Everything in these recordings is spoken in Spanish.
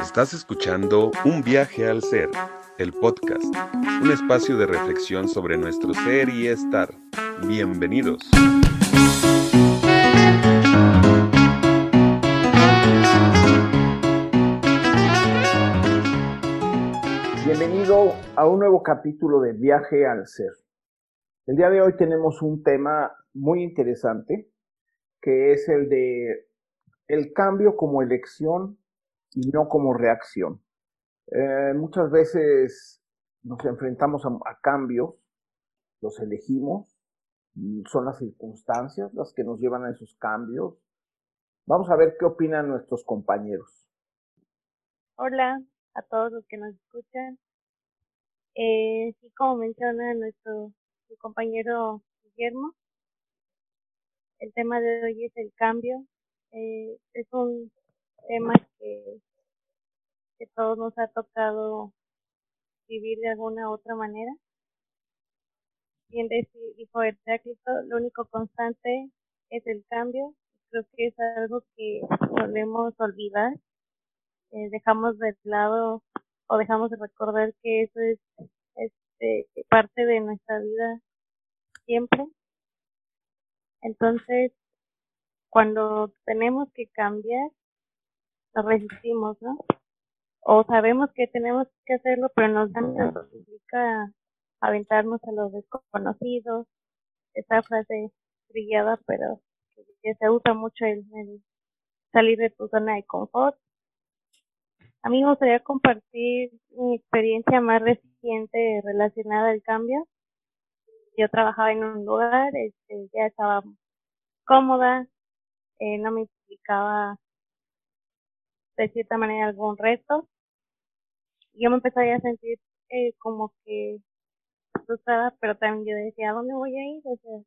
Estás escuchando Un viaje al ser, el podcast, un espacio de reflexión sobre nuestro ser y estar. Bienvenidos. Bienvenido a un nuevo capítulo de Viaje al Ser. El día de hoy tenemos un tema muy interesante, que es el de el cambio como elección y no como reacción. Eh, muchas veces nos enfrentamos a, cambios, los elegimos, son las circunstancias las que nos llevan a esos cambios. Vamos a ver qué opinan nuestros compañeros. Hola a todos los que nos escuchan. Eh, sí, como menciona nuestro compañero Guillermo, el tema de hoy es el cambio. Eh, es un tema que, todos nos ha tocado vivir de alguna u otra manera. Bien dijo Heráclito, lo único constante es el cambio. Creo que es algo que solemos olvidar. Dejamos de lado o dejamos de recordar que eso es este, parte de nuestra vida siempre. Entonces, cuando tenemos que cambiar, nos resistimos, ¿no? O sabemos que tenemos que hacerlo, pero nos da miedo, significa aventarnos a los desconocidos, esa frase brillada, pero que se usa mucho el, salir de tu zona de confort. A mí me gustaría compartir mi experiencia más reciente relacionada al cambio. Yo trabajaba en un lugar, este, ya estaba cómoda, eh, no me implicaba de cierta manera algún reto. Yo me empecé a sentir eh, como que frustrada, pero también yo decía, ¿a dónde voy a ir? O sea,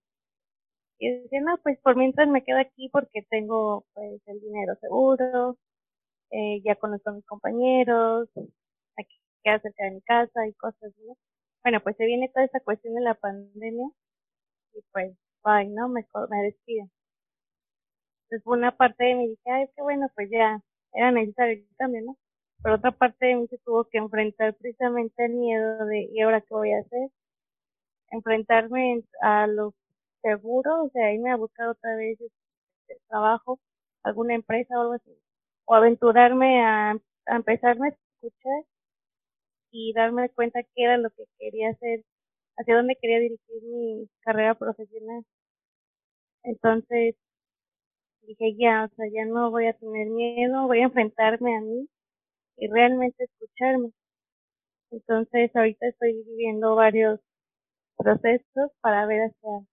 y decía, no, pues por mientras me quedo aquí porque tengo pues el dinero seguro, eh, ya conozco a mis compañeros, aquí queda cerca de mi casa y cosas, ¿no? Bueno, pues se viene toda esa cuestión de la pandemia y pues, bye, ¿no? Me, me despido. Entonces, por una parte de mí dije, ay, qué bueno, pues ya era necesario el cambio, ¿no? Pero otra parte de mí se tuvo que enfrentar precisamente el miedo de, ¿y ahora qué voy a hacer? Enfrentarme a lo seguro, o sea, irme a buscar otra vez este, trabajo, alguna empresa o algo así. O aventurarme a, a empezarme a escuchar y darme cuenta qué era lo que quería hacer, hacia dónde quería dirigir mi carrera profesional. Entonces, dije ya, o sea, ya no voy a tener miedo, voy a enfrentarme a mí y realmente escucharme. Entonces ahorita estoy viviendo varios procesos para ver hacia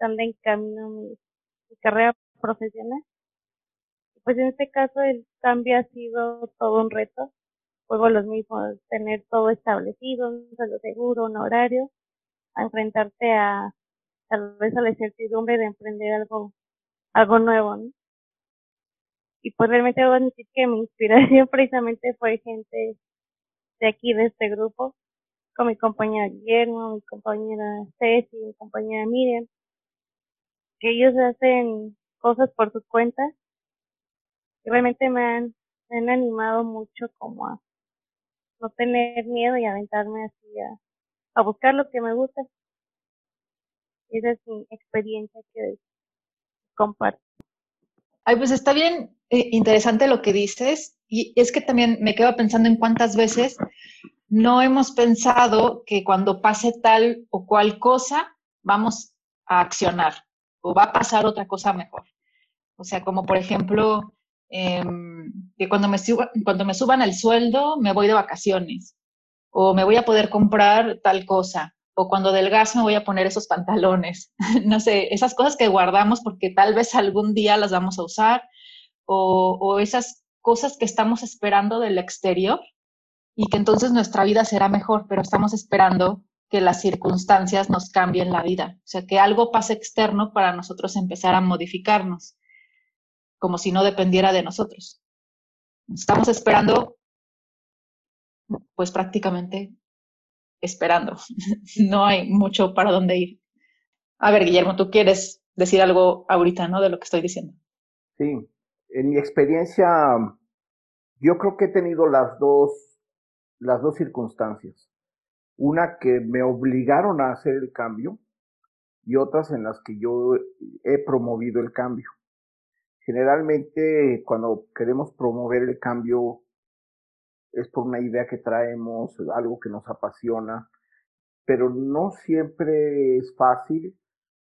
dónde encamino mi, mi carrera profesional. Pues en este caso el cambio ha sido todo un reto. Juego los mismos, tener todo establecido, un saldo seguro, un horario, a enfrentarte a tal vez a la incertidumbre de emprender algo algo nuevo, ¿no? Y pues realmente debo admitir que mi inspiración precisamente fue gente de aquí, de este grupo, con mi compañera Guillermo, mi compañera Ceci, mi compañera Miriam, que ellos hacen cosas por sus cuentas y realmente me han, me han animado mucho como a no tener miedo y aventarme así a, a buscar lo que me gusta. Esa es mi experiencia que comparto. Ay, pues está bien eh, interesante lo que dices y es que también me quedo pensando en cuántas veces no hemos pensado que cuando pase tal o cual cosa vamos a accionar o va a pasar otra cosa mejor. O sea, como por ejemplo, em, que cuando me, cuando me suban el sueldo me voy de vacaciones o me voy a poder comprar tal cosa o cuando del gas me voy a poner esos pantalones. no sé, esas cosas que guardamos porque tal vez algún día las vamos a usar o esas cosas que estamos esperando del exterior y que entonces nuestra vida será mejor, pero estamos esperando que las circunstancias nos cambien la vida, o sea, que algo pase externo para nosotros empezar a modificarnos, como si no dependiera de nosotros. Estamos esperando, pues prácticamente esperando. no hay mucho para dónde ir. A ver, Guillermo, tú quieres decir algo ahorita, ¿no? De lo que estoy diciendo. Sí, en mi experiencia Yo creo que he tenido las dos, las dos circunstancias. Una que me obligaron a hacer el cambio y otras en las que yo he promovido el cambio. Generalmente cuando queremos promover el cambio es por una idea que traemos, algo que nos apasiona, pero no siempre es fácil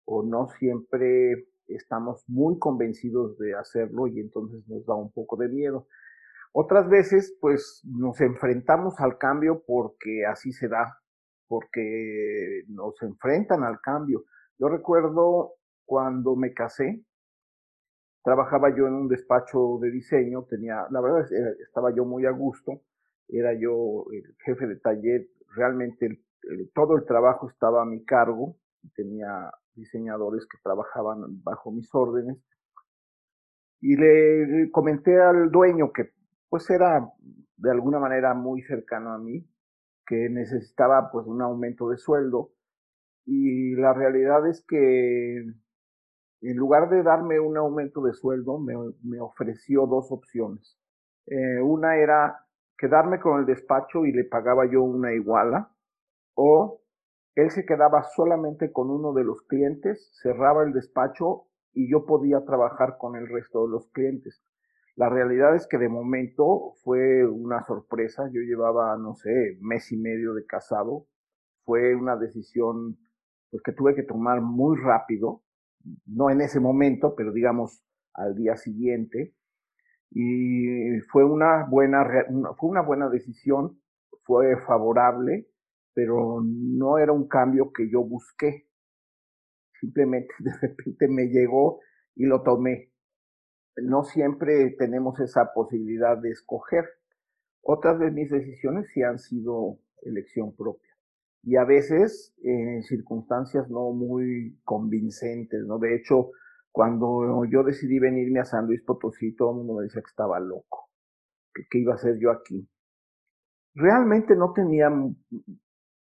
o no siempre estamos muy convencidos de hacerlo y entonces nos da un poco de miedo. Otras veces, pues nos enfrentamos al cambio porque así se da, porque nos enfrentan al cambio. Yo recuerdo cuando me casé, trabajaba yo en un despacho de diseño, tenía, la verdad, estaba yo muy a gusto, era yo el jefe de taller, realmente todo el trabajo estaba a mi cargo, tenía diseñadores que trabajaban bajo mis órdenes. Y le comenté al dueño que pues era de alguna manera muy cercano a mí, que necesitaba pues un aumento de sueldo. Y la realidad es que en lugar de darme un aumento de sueldo, me, me ofreció dos opciones. Eh, una era quedarme con el despacho y le pagaba yo una iguala, o él se quedaba solamente con uno de los clientes, cerraba el despacho y yo podía trabajar con el resto de los clientes. La realidad es que de momento fue una sorpresa. Yo llevaba, no sé, mes y medio de casado. Fue una decisión pues, que tuve que tomar muy rápido, no en ese momento, pero digamos al día siguiente. Y fue una buena, fue una buena decisión, fue favorable pero no era un cambio que yo busqué. Simplemente de repente me llegó y lo tomé. No siempre tenemos esa posibilidad de escoger. Otras de mis decisiones sí han sido elección propia. Y a veces en circunstancias no muy convincentes, ¿no? De hecho, cuando yo decidí venirme a San Luis Potosí, todo el mundo me decía que estaba loco, que qué iba a hacer yo aquí. Realmente no tenía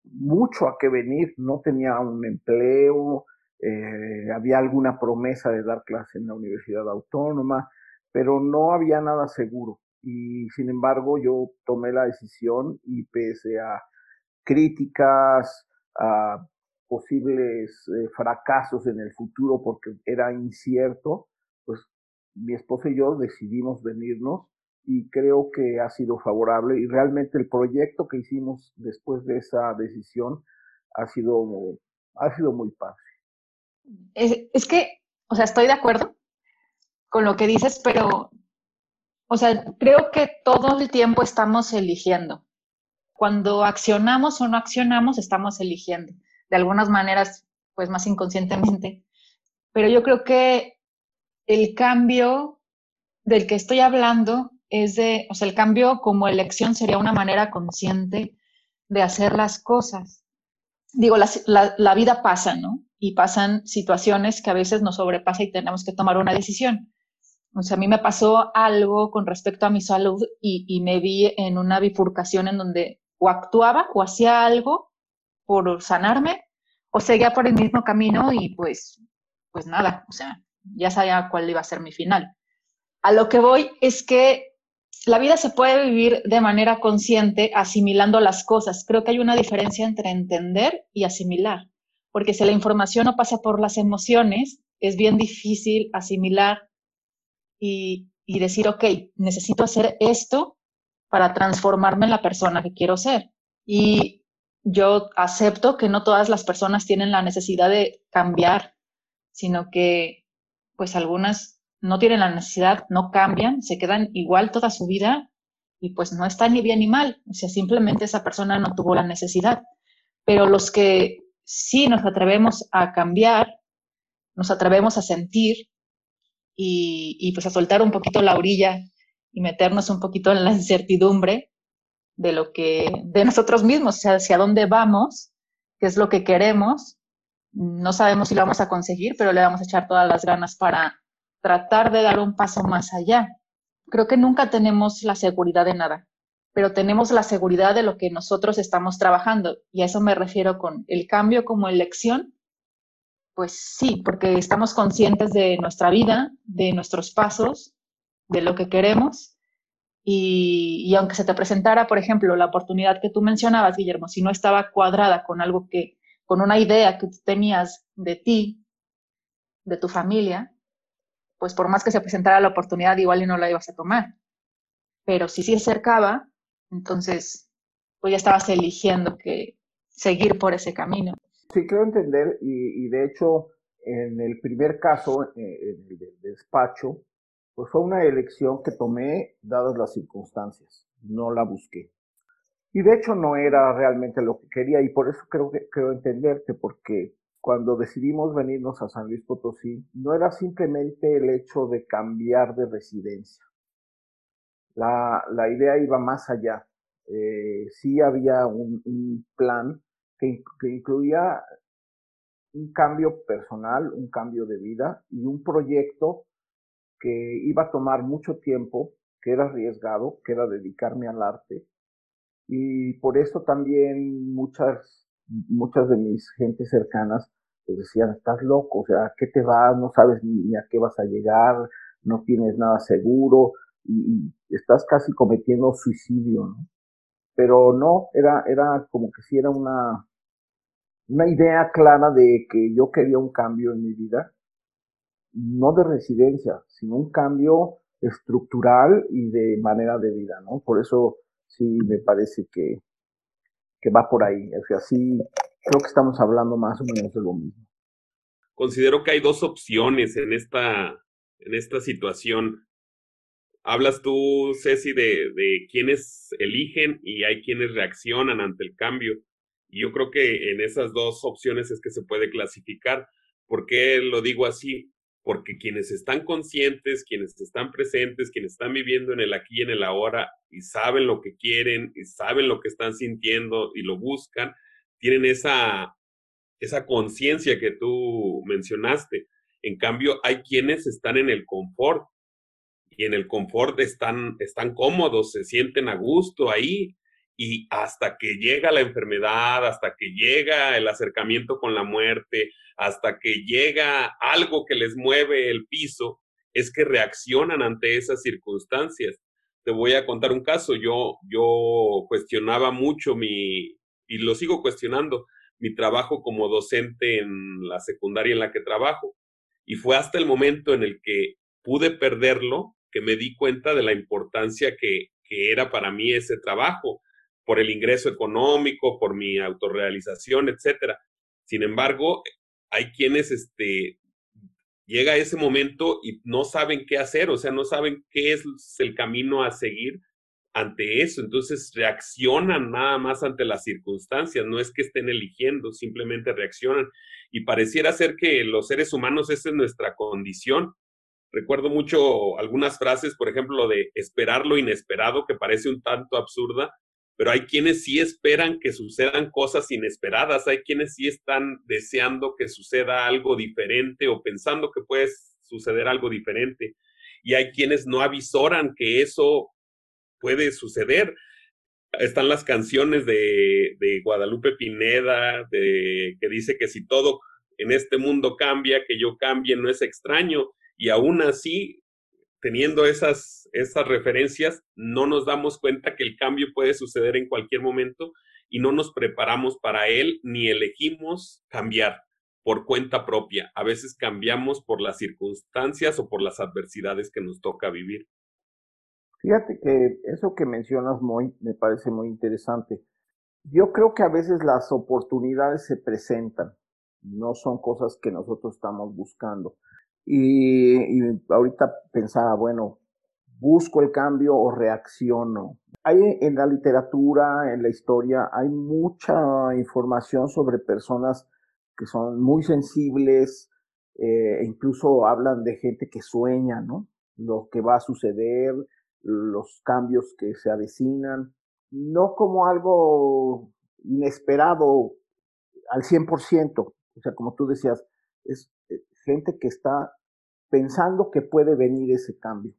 mucho a qué venir, no tenía un empleo, eh, había alguna promesa de dar clase en la Universidad Autónoma, pero no había nada seguro. Y sin embargo yo tomé la decisión y pese a críticas, a posibles eh, fracasos en el futuro porque era incierto, pues mi esposa y yo decidimos venirnos y creo que ha sido favorable y realmente el proyecto que hicimos después de esa decisión ha sido, ha sido muy padre. Es, es que, o sea, estoy de acuerdo con lo que dices, pero, o sea, creo que todo el tiempo estamos eligiendo. Cuando accionamos o no accionamos, estamos eligiendo. De algunas maneras, pues más inconscientemente. Pero yo creo que el cambio del que estoy hablando es de, o sea, el cambio como elección sería una manera consciente de hacer las cosas. Digo, la, vida pasa, ¿no? Y pasan situaciones que a veces nos sobrepasa y tenemos que tomar una decisión. O sea, a mí me pasó algo con respecto a mi salud y, y me vi en una bifurcación en donde o actuaba o hacía algo por sanarme o seguía por el mismo camino y pues, pues nada, o sea, ya sabía cuál iba a ser mi final. A lo que voy es que la vida se puede vivir de manera consciente asimilando las cosas. Creo que hay una diferencia entre entender y asimilar, porque si la información no pasa por las emociones, es bien difícil asimilar y, decir, ok, necesito hacer esto para transformarme en la persona que quiero ser. Y yo acepto que no todas las personas tienen la necesidad de cambiar, sino que pues algunas no tienen la necesidad, no cambian, se quedan igual toda su vida y pues no está ni bien ni mal, o sea, simplemente esa persona no tuvo la necesidad. Pero los que sí nos atrevemos a cambiar, nos atrevemos a sentir y, pues a soltar un poquito la orilla y meternos un poquito en la incertidumbre de lo que, de nosotros mismos, hacia dónde vamos, qué es lo que queremos. No sabemos si lo vamos a conseguir, pero le vamos a echar todas las ganas para, tratar de dar un paso más allá. Creo que nunca tenemos la seguridad de nada, pero tenemos la seguridad de lo que nosotros estamos trabajando. Y a eso me refiero con el cambio como elección. Pues sí, porque estamos conscientes de nuestra vida, de nuestros pasos, de lo que queremos. Y, aunque se te presentara, por ejemplo, la oportunidad que tú mencionabas, Guillermo, si no estaba cuadrada con algo que, con una idea que tenías de ti, de tu familia, pues por más que se presentara la oportunidad, igual y no la ibas a tomar. Pero si sí acercaba, entonces, pues ya estabas eligiendo que seguir por ese camino. Sí, creo entender, y, de hecho, en el primer caso, eh, en el despacho, pues fue una elección que tomé dadas las circunstancias, no la busqué. Y de hecho no era realmente lo que quería y por eso creo que creo entenderte, porque cuando decidimos venirnos a San Luis Potosí, no era simplemente el hecho de cambiar de residencia. La, la idea iba más allá. Eh, sí había un, un plan que, que incluía un cambio personal, un cambio de vida y un proyecto que iba a tomar mucho tiempo, que era arriesgado, que era dedicarme al arte. Y por eso también muchas, muchas de mis gentes cercanas pues decían, estás loco, o sea, ¿qué te vas? No sabes ni, a qué vas a llegar, no tienes nada seguro y, estás casi cometiendo suicidio, ¿no? Pero no, era, era como que si era una, una idea clara de que yo quería un cambio en mi vida no de residencia, sino un cambio estructural y de manera de vida, ¿no? Por eso sí me parece que, que va por ahí. O sea, sí creo que estamos hablando más o menos de lo mismo. Considero que hay dos opciones en esta, en esta situación. Hablas tú, Ceci, de, de quienes eligen y hay quienes reaccionan ante el cambio. Y yo creo que en esas dos opciones es que se puede clasificar. ¿Por qué lo digo así? Porque quienes están conscientes, quienes están presentes, quienes están viviendo en el aquí y en el ahora y saben lo que quieren y saben lo que están sintiendo y lo buscan, tienen esa, esa conciencia que tú mencionaste. En cambio, hay quienes están en el confort y en el confort están, están cómodos, se sienten a gusto ahí y hasta que llega la enfermedad, hasta que llega el acercamiento con la muerte, hasta que llega algo que les mueve el piso, es que reaccionan ante esas circunstancias. Te voy a contar un caso. Yo, yo cuestionaba mucho mi, y lo sigo cuestionando, mi trabajo como docente en la secundaria en la que trabajo. Y fue hasta el momento en el que pude perderlo que me di cuenta de la importancia que, que era para mí ese trabajo, por el ingreso económico, por mi autorrealización, etcétera. Sin embargo, hay quienes este, llega ese momento y no saben qué hacer, o sea, no saben qué es el camino a seguir ante eso. Entonces reaccionan nada más ante las circunstancias, no es que estén eligiendo, simplemente reaccionan. Y pareciera ser que los seres humanos, esa es nuestra condición. Recuerdo mucho algunas frases, por ejemplo, lo de esperar lo inesperado, que parece un tanto absurda, pero hay quienes sí esperan que sucedan cosas inesperadas, hay quienes sí están deseando que suceda algo diferente o pensando que puede suceder algo diferente, y hay quienes no avisoran que eso puede suceder. Están las canciones de, de Guadalupe Pineda, de, que dice que si todo en este mundo cambia, que yo cambie no es extraño, y aún así teniendo esas, esas referencias, no nos damos cuenta que el cambio puede suceder en cualquier momento y no nos preparamos para él ni elegimos cambiar por cuenta propia. A veces cambiamos por las circunstancias o por las adversidades que nos toca vivir. Fíjate que eso que mencionas muy, me parece muy interesante. Yo creo que a veces las oportunidades se presentan, no son cosas que nosotros estamos buscando. Y, ahorita pensaba, bueno, busco el cambio o reacciono. Hay en la literatura, en la historia, hay mucha información sobre personas que son muy sensibles, eh, incluso hablan de gente que sueña, ¿no? Lo que va a suceder, los cambios que se avecinan, no como algo inesperado al 100%, o sea, como tú decías, es, gente que está pensando que puede venir ese cambio.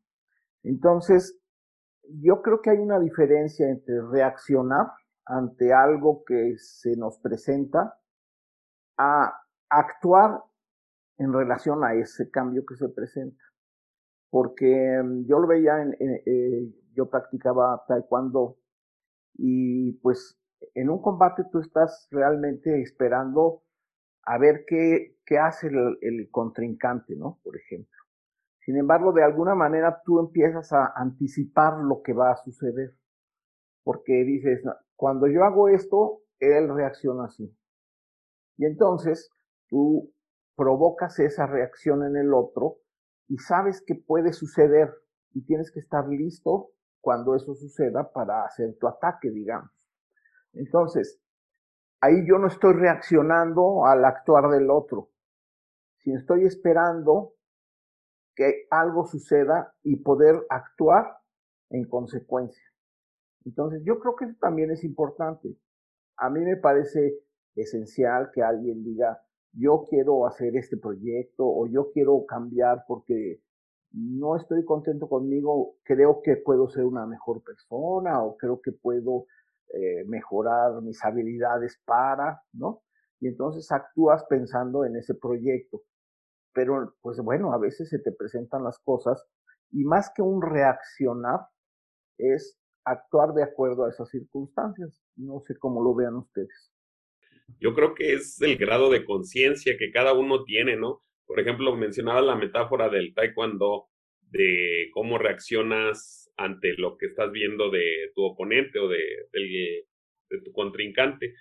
Entonces, yo creo que hay una diferencia entre reaccionar ante algo que se nos presenta a actuar en relación a ese cambio que se presenta. Porque mm, yo lo veía eh, yo practicaba taekwondo y pues en un combate tú estás realmente esperando a ver qué, qué hace el, contrincante, ¿no? Por ejemplo. Sin embargo, de alguna manera tú empiezas a anticipar lo que va a suceder. Porque dices, cuando yo hago esto, él reacciona así. Y entonces tú provocas esa reacción en el otro y sabes que puede suceder y tienes que estar listo cuando eso suceda para hacer tu ataque, digamos. Entonces, ahí yo no estoy reaccionando al actuar del otro, sino estoy esperando que algo suceda y poder actuar en consecuencia. Entonces, yo creo que eso también es importante. A mí me parece esencial que alguien diga, yo quiero hacer este proyecto o yo quiero cambiar porque no estoy contento conmigo, creo que puedo ser una mejor persona o creo que puedo eh, mejorar mis habilidades para, ¿no? Y entonces actúas pensando en ese proyecto. Pero, pues bueno, a veces se te presentan las cosas y más que un reaccionar, es actuar de acuerdo a esas circunstancias. No sé cómo lo vean ustedes. Yo creo que es el grado de conciencia que cada uno tiene, ¿no? Por ejemplo, mencionaba la metáfora del taekwondo, de cómo reaccionas ante lo que estás viendo de tu oponente o de, de, de tu contrincante.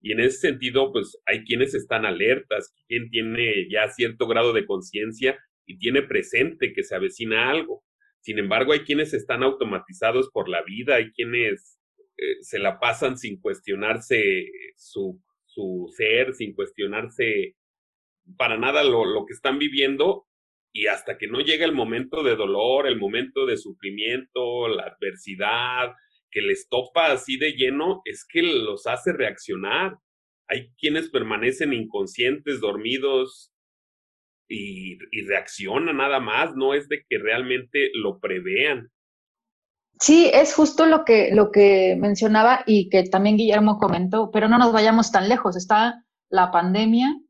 Y en ese sentido, pues hay quienes están alertas, quien tiene ya cierto grado de conciencia y tiene presente que se avecina algo. Sin embargo, hay quienes están automatizados por la vida, hay quienes eh, se la pasan sin cuestionarse su, su ser, sin cuestionarse para nada lo, lo que están viviendo y hasta que no llega el momento de dolor, el momento de sufrimiento, la adversidad, que les topa así de lleno, es que los hace reaccionar. Hay quienes permanecen inconscientes, dormidos y, y reaccionan nada más, no es de que realmente lo prevean. Sí, es justo lo que, lo que mencionaba y que también Guillermo comentó, pero no nos vayamos tan lejos. Está la pandemia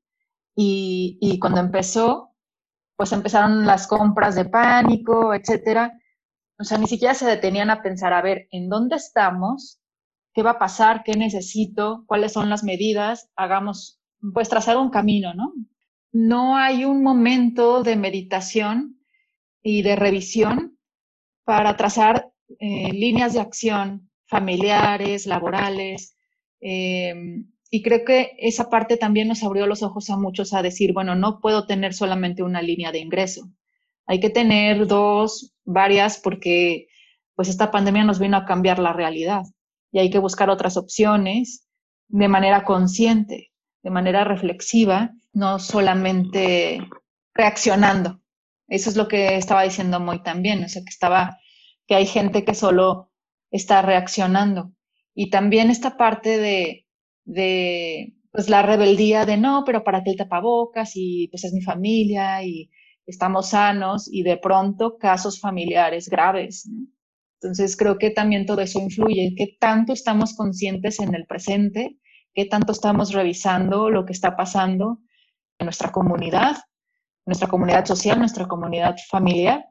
y, y cuando empezó, pues empezaron las compras de pánico, etcétera. O sea, ni siquiera se detenían a pensar, a ver, ¿en dónde estamos? ¿Qué va a pasar? ¿Qué necesito? ¿Cuáles son las medidas? Hagamos, pues trazar un camino, ¿no? No hay un momento de meditación y de revisión para trazar eh, líneas de acción familiares, laborales, eh, y creo que esa parte también nos abrió los ojos a muchos a decir, bueno, no puedo tener solamente una línea de ingreso. Hay que tener dos, varias, porque pues esta pandemia nos vino a cambiar la realidad y hay que buscar otras opciones de manera consciente, de manera reflexiva, no solamente reaccionando. Eso es lo que estaba diciendo muy también, o sea, que estaba, que hay gente que solo está reaccionando. Y también esta parte de, de pues la rebeldía de no, pero para qué el tapabocas y pues es mi familia y estamos sanos y de pronto casos familiares graves. Entonces creo que también todo eso influye, qué tanto estamos conscientes en el presente, qué tanto estamos revisando lo que está pasando en nuestra comunidad, nuestra comunidad social, nuestra comunidad familiar,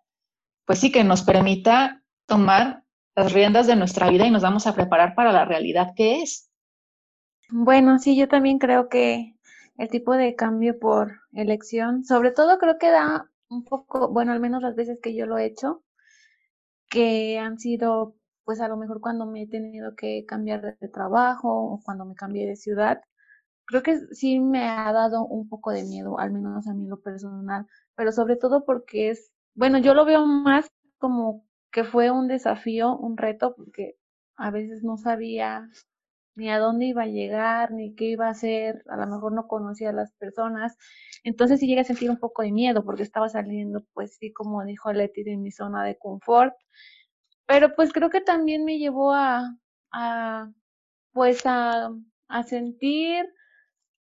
pues sí que nos permita tomar las riendas de nuestra vida y nos vamos a preparar para la realidad que es. Bueno, sí, yo también creo que el tipo de cambio por elección, sobre todo creo que da un poco, bueno, al menos las veces que yo lo he hecho, que han sido, pues a lo mejor cuando me he tenido que cambiar de trabajo o cuando me cambié de ciudad, creo que sí me ha dado un poco de miedo, al menos a mí lo personal, pero sobre todo porque es, bueno, yo lo veo más como que fue un desafío, un reto, porque a veces no sabía ni a dónde iba a llegar, ni qué iba a hacer, a lo mejor no conocía a las personas. Entonces sí llegué a sentir un poco de miedo porque estaba saliendo, pues sí, como dijo Leti, de mi zona de confort. Pero pues creo que también me llevó a, a pues a, a sentir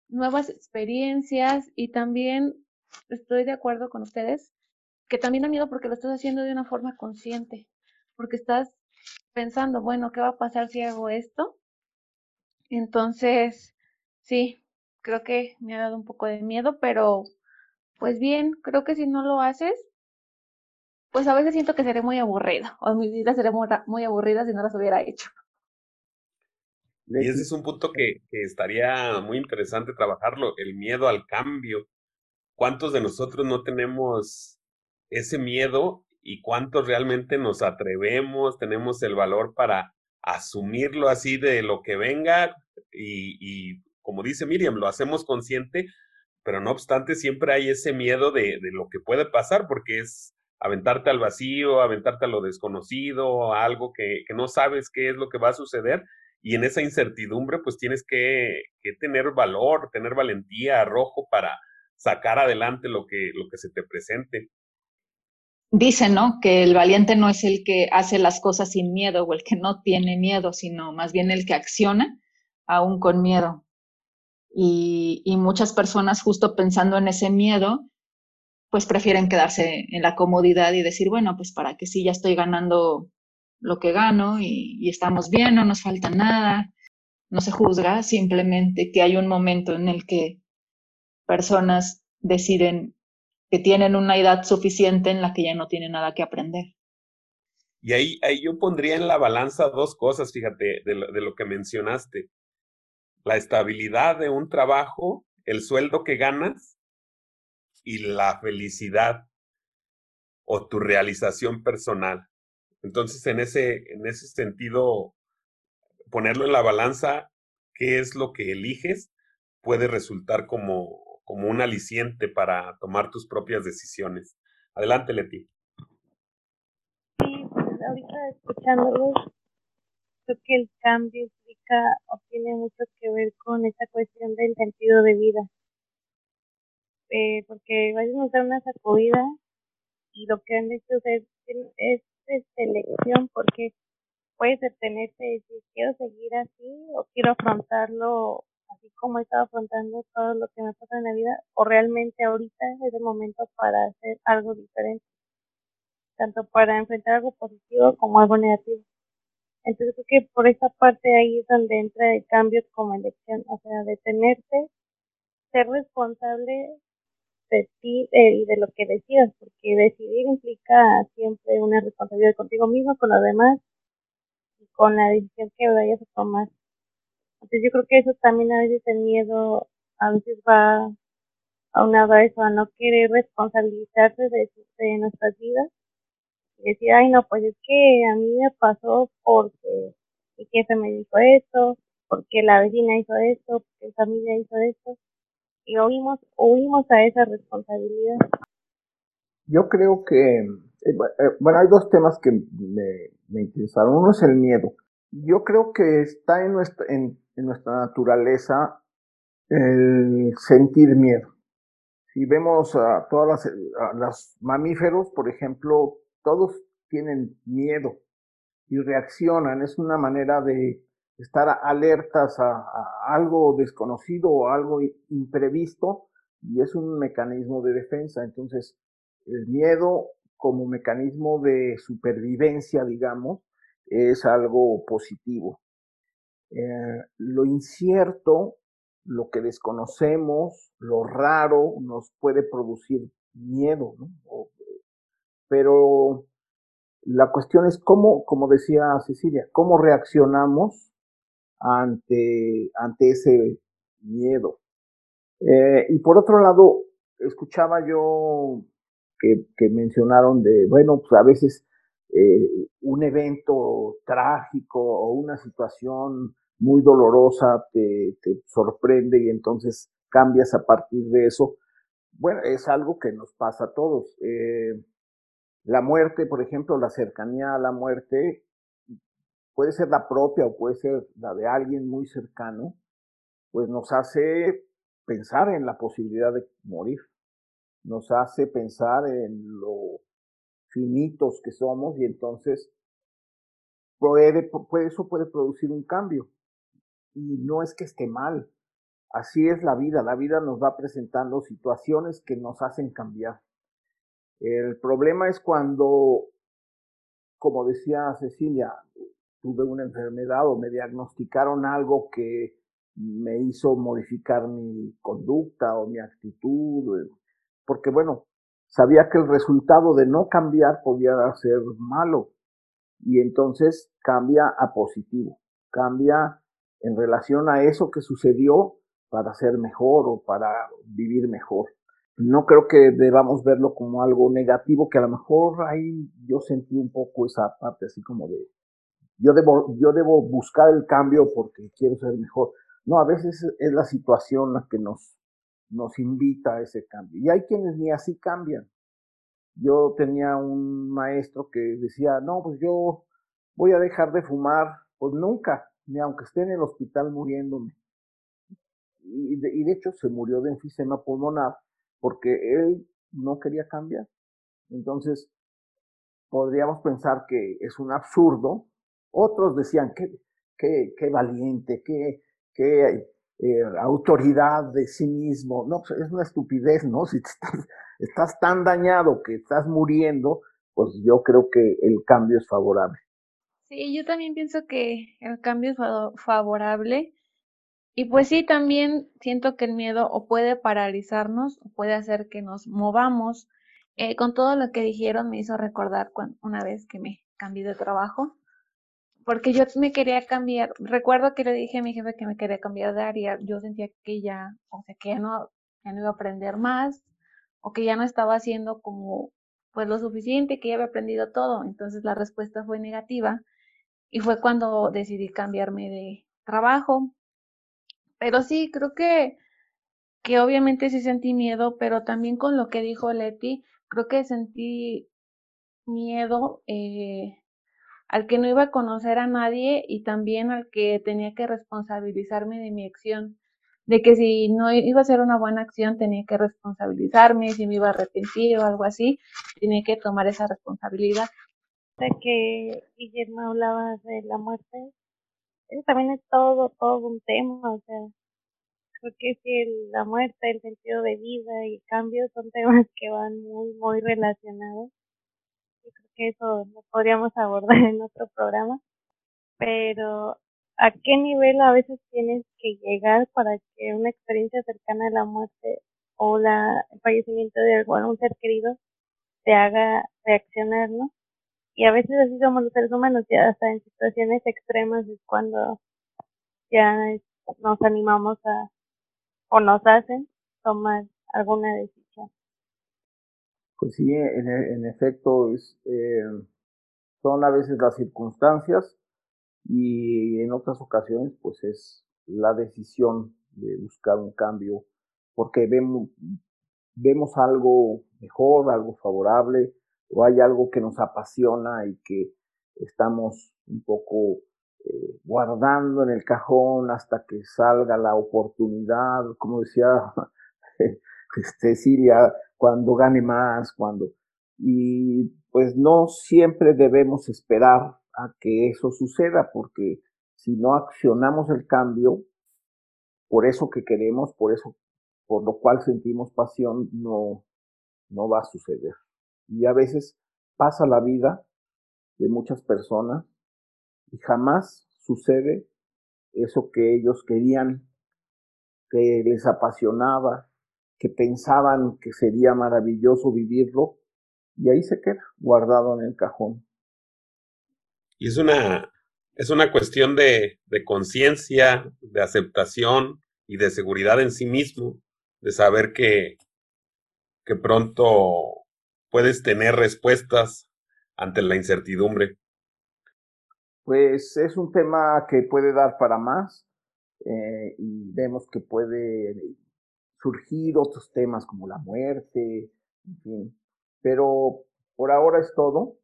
nuevas experiencias y también estoy de acuerdo con ustedes que también da miedo porque lo estás haciendo de una forma consciente, porque estás pensando, bueno, ¿qué va a pasar si hago esto? Entonces, sí, creo que me ha dado un poco de miedo, pero pues bien, creo que si no lo haces, pues a veces siento que seré muy aburrida, o mi vida sería muy, aburrida si no las hubiera hecho. Y ese es un punto que, que, estaría muy interesante trabajarlo, el miedo al cambio. ¿Cuántos de nosotros no tenemos ese miedo y cuántos realmente nos atrevemos, tenemos el valor para asumirlo así de lo que venga y, como dice Miriam, lo hacemos consciente, pero no obstante siempre hay ese miedo de, de lo que puede pasar porque es aventarte al vacío, aventarte a lo desconocido, a algo que, que, no sabes qué es lo que va a suceder. Y en esa incertidumbre, pues tienes que, que, tener valor, tener valentía, arrojo para sacar adelante lo que, lo que se te presente. Dicen, ¿no? Que el valiente no es el que hace las cosas sin miedo o el que no tiene miedo, sino más bien el que acciona aún con miedo. Y, y muchas personas justo pensando en ese miedo, pues prefieren quedarse en la comodidad y decir, bueno, pues para que sí, ya estoy ganando lo que gano y, estamos bien, no nos falta nada, no se juzga, simplemente que hay un momento en el que personas deciden que tienen una edad suficiente en la que ya no tienen nada que aprender. Y ahí, ahí yo pondría en la balanza dos cosas, fíjate, de lo, que mencionaste. La estabilidad de un trabajo, el sueldo que ganas y la felicidad o tu realización personal. Entonces, en ese, en ese sentido, ponerlo en la balanza, qué es lo que eliges, puede resultar como, como un aliciente para tomar tus propias decisiones. Adelante, Leti. Sí, pues ahorita escuchándolos, creo que el cambio implica o tiene mucho que ver con esta cuestión del sentido de vida eh, porque a veces nos da una sacudida y lo que han hecho es, es, selección porque puedes detenerte y decir quiero seguir así o quiero afrontarlo así como he estado afrontando todo lo que me pasa en la vida o realmente ahorita es el momento para hacer algo diferente tanto para enfrentar algo positivo como algo negativo entonces creo que por esa parte ahí es donde entra el cambio como elección o sea detenerte ser responsable de ti y de lo que decidas, porque decidir implica siempre una responsabilidad contigo mismo, con los demás y con la decisión que vayas a tomar. Entonces yo creo que eso también a veces el miedo a veces va a una vez a no querer responsabilizarse de, de nuestras vidas y decir, ay no, pues es que a mí me pasó porque mi jefe me dijo esto, porque la vecina hizo esto, porque mi familia hizo esto y oímos, oímos a esa responsabilidad. Yo creo que, eh, bueno, hay dos temas que me, interesaron. Uno es el miedo. Yo creo que está en nuestra, naturaleza el sentir miedo. Si vemos a todas las, mamíferos, por ejemplo, todos tienen miedo y reaccionan. Es una manera de estar alertas a, algo desconocido o algo imprevisto y es un mecanismo de defensa. Entonces, el miedo como mecanismo de supervivencia, digamos, es algo positivo. Eh, lo incierto, lo que desconocemos, lo raro, nos puede producir miedo, ¿no? pero la cuestión es cómo, como decía Cecilia, cómo reaccionamos ante, ante ese miedo. Eh, y por otro lado, escuchaba yo que, que mencionaron de, bueno, pues a veces eh, un evento trágico o una situación muy dolorosa te, sorprende y entonces cambias a partir de eso. Bueno, es algo que nos pasa a todos. Eh, la muerte, por ejemplo, la cercanía a la muerte puede ser la propia o puede ser la de alguien muy cercano, pues nos hace pensar en la posibilidad de morir, nos hace pensar en lo finitos que somos y entonces puede, puede, eso puede producir un cambio. Y no es que esté mal, así es la vida, la vida nos va presentando situaciones que nos hacen cambiar. El problema es cuando, como decía Cecilia, tuve una enfermedad o me diagnosticaron algo que me hizo modificar mi conducta o mi actitud, porque bueno, sabía que el resultado de no cambiar podía ser malo y entonces cambia a positivo, cambia en relación a eso que sucedió para ser mejor o para vivir mejor. No creo que debamos verlo como algo negativo, que a lo mejor ahí yo sentí un poco esa parte así como de, yo debo, yo debo buscar el cambio porque quiero ser mejor. No, a veces es la situación la que nos, nos invita a ese cambio. Y hay quienes ni así cambian. Yo tenía un maestro que decía, no, pues yo voy a dejar de fumar, pues nunca, ni aunque esté en el hospital muriéndome. Y de, hecho se murió de enfisema pulmonar porque él no quería cambiar. Entonces, podríamos pensar que es un absurdo. Otros decían, qué, qué, qué valiente, qué, qué eh, autoridad de sí mismo. No, pues, es una estupidez, ¿no? Si estás, tan dañado que estás muriendo, pues yo creo que el cambio es favorable. Sí, yo también pienso que el cambio es favorable. Y pues sí, también siento que el miedo o puede paralizarnos o puede hacer que nos movamos. Eh, con todo lo que dijeron me hizo recordar cuando, una vez que me cambié de trabajo porque yo me quería cambiar, recuerdo que le dije a mi jefe que me quería cambiar de área, yo sentía que ya, o sea, que ya no, ya no iba a aprender más, o que ya no estaba haciendo como, pues lo suficiente, que ya había aprendido todo, entonces la respuesta fue negativa, y fue cuando decidí cambiarme de trabajo, pero sí, creo que, que obviamente sí sentí miedo, pero también con lo que dijo Leti, creo que sentí miedo, eh, al que no iba a conocer a nadie y también al que tenía que responsabilizarme de mi acción, de que si no iba a ser una buena acción tenía que responsabilizarme, si me iba a arrepentir o algo así, tenía que tomar esa responsabilidad. De que Guillermo hablaba de la muerte, eso también es todo, todo un tema, o sea, creo que si la muerte, el sentido de vida y el cambio son temas que van muy, muy relacionados que eso lo podríamos abordar en otro programa, pero ¿a qué nivel a veces tienes que llegar para que una experiencia cercana a la muerte o la, el fallecimiento de algún ser querido te haga reaccionar, ¿no? Y a veces así somos los seres humanos, ya hasta en situaciones extremas es cuando ya nos animamos a, o nos hacen tomar alguna decisión. Pues sí, en, en efecto, es, eh, son a veces las circunstancias y en otras ocasiones pues es la decisión de buscar un cambio porque vemos, vemos algo mejor, algo favorable o hay algo que nos apasiona y que estamos un poco eh, guardando en el cajón hasta que salga la oportunidad, como decía este, Silvia, cuando gane más, cuando... Y pues no siempre debemos esperar a que eso suceda, porque si no accionamos el cambio, por eso que queremos, por eso, por lo cual sentimos pasión, no, no va a suceder. Y a veces pasa la vida de muchas personas y jamás sucede eso que ellos querían, que les apasionaba, que pensaban que sería maravilloso vivirlo y ahí se queda guardado en el cajón. Y es una, es una cuestión de, de conciencia, de aceptación y de seguridad en sí mismo, de saber que, que pronto puedes tener respuestas ante la incertidumbre. Pues es un tema que puede dar para más eh, y vemos que puede surgir otros temas como la muerte, en fin. Pero por ahora es todo.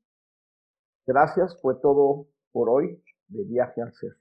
Gracias, fue todo por hoy de Viaje al Ser.